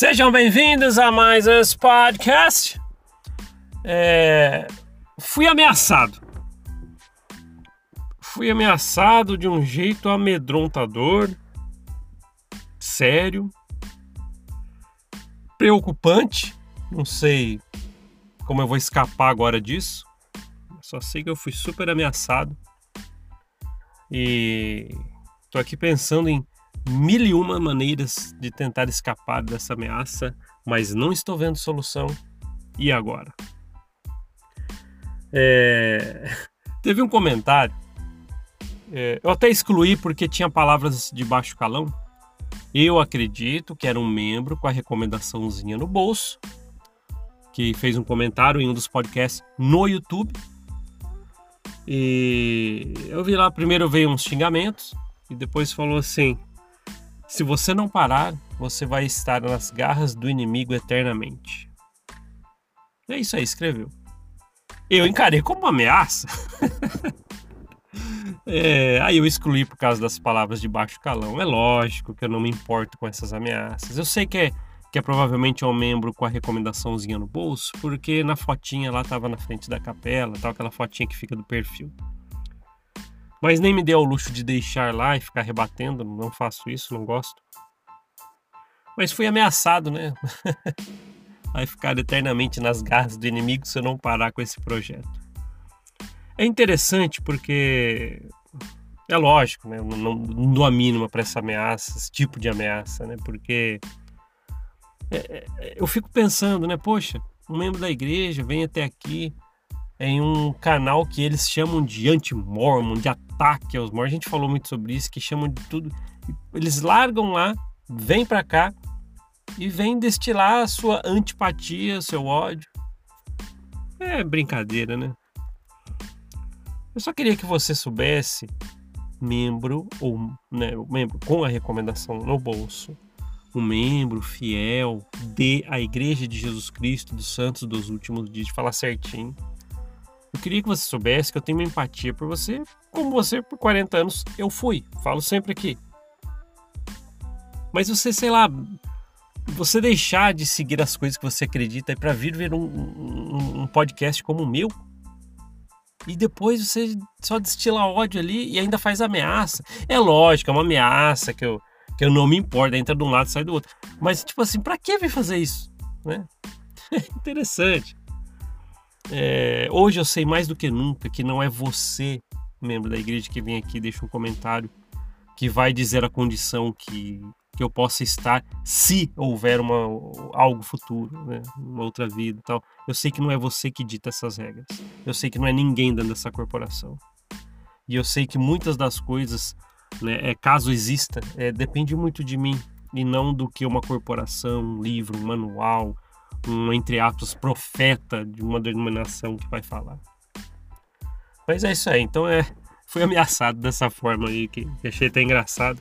Sejam bem-vindos a mais esse podcast. É... Fui ameaçado. Fui ameaçado de um jeito amedrontador, sério, preocupante. Não sei como eu vou escapar agora disso. Só sei que eu fui super ameaçado. E tô aqui pensando em mil e uma maneiras de tentar escapar dessa ameaça, mas não estou vendo solução. E agora? É... Teve um comentário, é... eu até excluí porque tinha palavras de baixo calão. Eu acredito que era um membro com a recomendaçãozinha no bolso, que fez um comentário em um dos podcasts no YouTube. E eu vi lá, primeiro veio uns xingamentos, e depois falou assim: se você não parar, você vai estar nas garras do inimigo eternamente. É isso aí, escreveu. Eu encarei como uma ameaça. é, aí eu excluí por causa das palavras de baixo calão. É lógico que eu não me importo com essas ameaças. Eu sei que é, que é provavelmente um membro com a recomendaçãozinha no bolso, porque na fotinha lá tava na frente da capela, tal, aquela fotinha que fica do perfil. Mas nem me deu o luxo de deixar lá e ficar rebatendo, não faço isso, não gosto. Mas fui ameaçado, né? Vai ficar eternamente nas garras do inimigo se eu não parar com esse projeto. É interessante porque é lógico, né? Eu não, não dou a mínima para essa ameaça, esse tipo de ameaça, né? Porque é, é, eu fico pensando, né? Poxa, um membro da igreja vem até aqui em um canal que eles chamam de anti-mormon, de ataque aos mormons. A gente falou muito sobre isso, que chamam de tudo. Eles largam lá, vêm para cá e vêm destilar a sua antipatia, seu ódio. É brincadeira, né? Eu só queria que você soubesse, membro ou né, membro com a recomendação no bolso, um membro fiel de a Igreja de Jesus Cristo dos Santos dos Últimos Dias, falar certinho eu queria que você soubesse que eu tenho uma empatia por você, como você por 40 anos eu fui. Falo sempre aqui. Mas você, sei lá, você deixar de seguir as coisas que você acredita para vir ver um, um, um, podcast como o meu e depois você só destila ódio ali e ainda faz ameaça. É lógico, é uma ameaça que eu, que eu não me importo, entra de um lado sai do outro. Mas, tipo assim, pra que vir fazer isso? Né? É interessante. É, hoje eu sei mais do que nunca que não é você, membro da igreja, que vem aqui e deixa um comentário que vai dizer a condição que, que eu possa estar se houver uma, algo futuro, né? uma outra vida e tal. Eu sei que não é você que dita essas regras. Eu sei que não é ninguém dentro dessa corporação. E eu sei que muitas das coisas, né, é, caso exista, é, depende muito de mim e não do que uma corporação, um livro, um manual, um, entre aspas, profeta de uma denominação que vai falar. Mas é isso aí, então é, fui ameaçado dessa forma aí, que, achei até engraçado.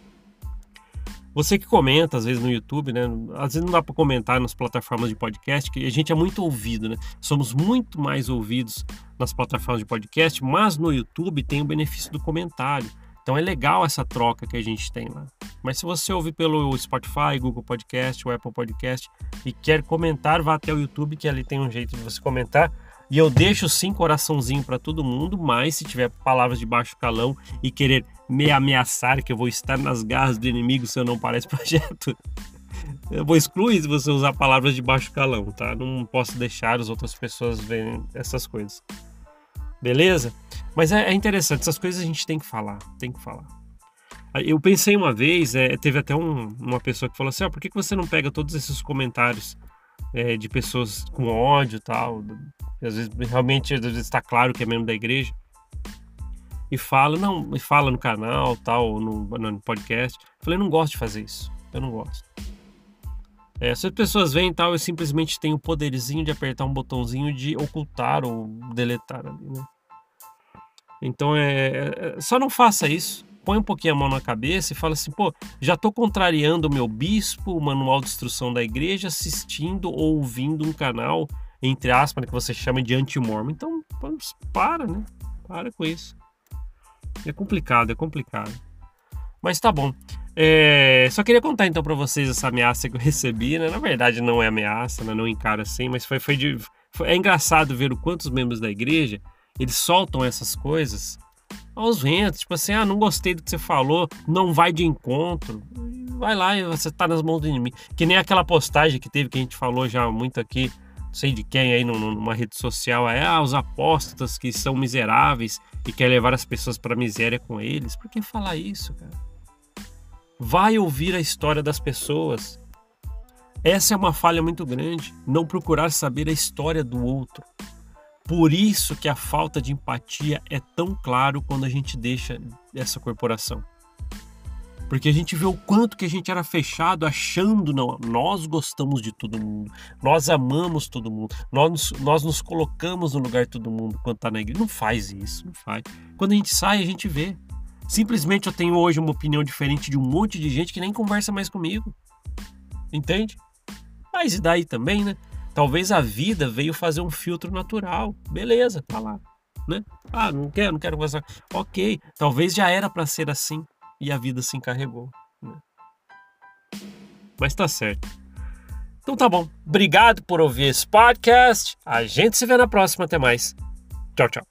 Você que comenta, às vezes no YouTube, né? Às vezes não dá para comentar nas plataformas de podcast, que a gente é muito ouvido, né? Somos muito mais ouvidos nas plataformas de podcast, mas no YouTube tem o benefício do comentário. Então é legal essa troca que a gente tem lá. Mas se você ouve pelo Spotify, Google Podcast, o Apple Podcast e quer comentar, vá até o YouTube que ali tem um jeito de você comentar. E eu deixo sim coraçãozinho para todo mundo, mas se tiver palavras de baixo calão e querer me ameaçar que eu vou estar nas garras do inimigo se eu não parar esse projeto, eu vou excluir se você usar palavras de baixo calão, tá? Não posso deixar as outras pessoas verem essas coisas. Beleza? Mas é, é, interessante, essas coisas a gente tem que falar, tem que falar. Eu pensei uma vez, é, teve até um, uma pessoa que falou assim: ah, por que, que você não pega todos esses comentários é, de pessoas com ódio e tal? Às vezes, realmente, às vezes está claro que é membro da igreja. E fala, não, e fala no canal, tal, no, no podcast. Eu falei, não gosto de fazer isso. Eu não gosto. É, se as pessoas veem tal, eu simplesmente tenho o poderzinho de apertar um botãozinho de ocultar ou deletar ali, né? Então é, é, só não faça isso. Põe um pouquinho a mão na cabeça e fala assim, pô, já estou contrariando o meu bispo, o manual de instrução da igreja, assistindo ou ouvindo um canal, entre aspas, que você chama de anti-mormon. Então, para, né? Para com isso. É complicado, é complicado. Mas tá bom. É, só queria contar então para vocês essa ameaça que eu recebi, né? Na verdade não é ameaça, né? não encara assim, mas foi, foi, de, foi é engraçado ver o quantos membros da igreja eles soltam essas coisas aos ventos, tipo assim, ah, não gostei do que você falou, não vai de encontro, vai lá e você tá nas mãos do inimigo. Que nem aquela postagem que teve que a gente falou já muito aqui, não sei de quem aí numa rede social, é ah, os apóstolos que são miseráveis e quer levar as pessoas para miséria com eles. Por que falar isso, cara? Vai ouvir a história das pessoas. Essa é uma falha muito grande, não procurar saber a história do outro. Por isso que a falta de empatia é tão claro quando a gente deixa essa corporação. Porque a gente vê o quanto que a gente era fechado, achando, não, nós gostamos de todo mundo, nós amamos todo mundo, nós, nós nos colocamos no lugar de todo mundo quando está na igreja. Não faz isso, não faz. Quando a gente sai, a gente vê. Simplesmente eu tenho hoje uma opinião diferente de um monte de gente que nem conversa mais comigo. Entende? Mas e daí também, né? Talvez a vida veio fazer um filtro natural. Beleza, tá lá. Né? Ah, não quero, não quero conversar. Ok, talvez já era para ser assim e a vida se encarregou. Né? Mas tá certo. Então tá bom. Obrigado por ouvir esse podcast. A gente se vê na próxima. Até mais. Tchau, tchau.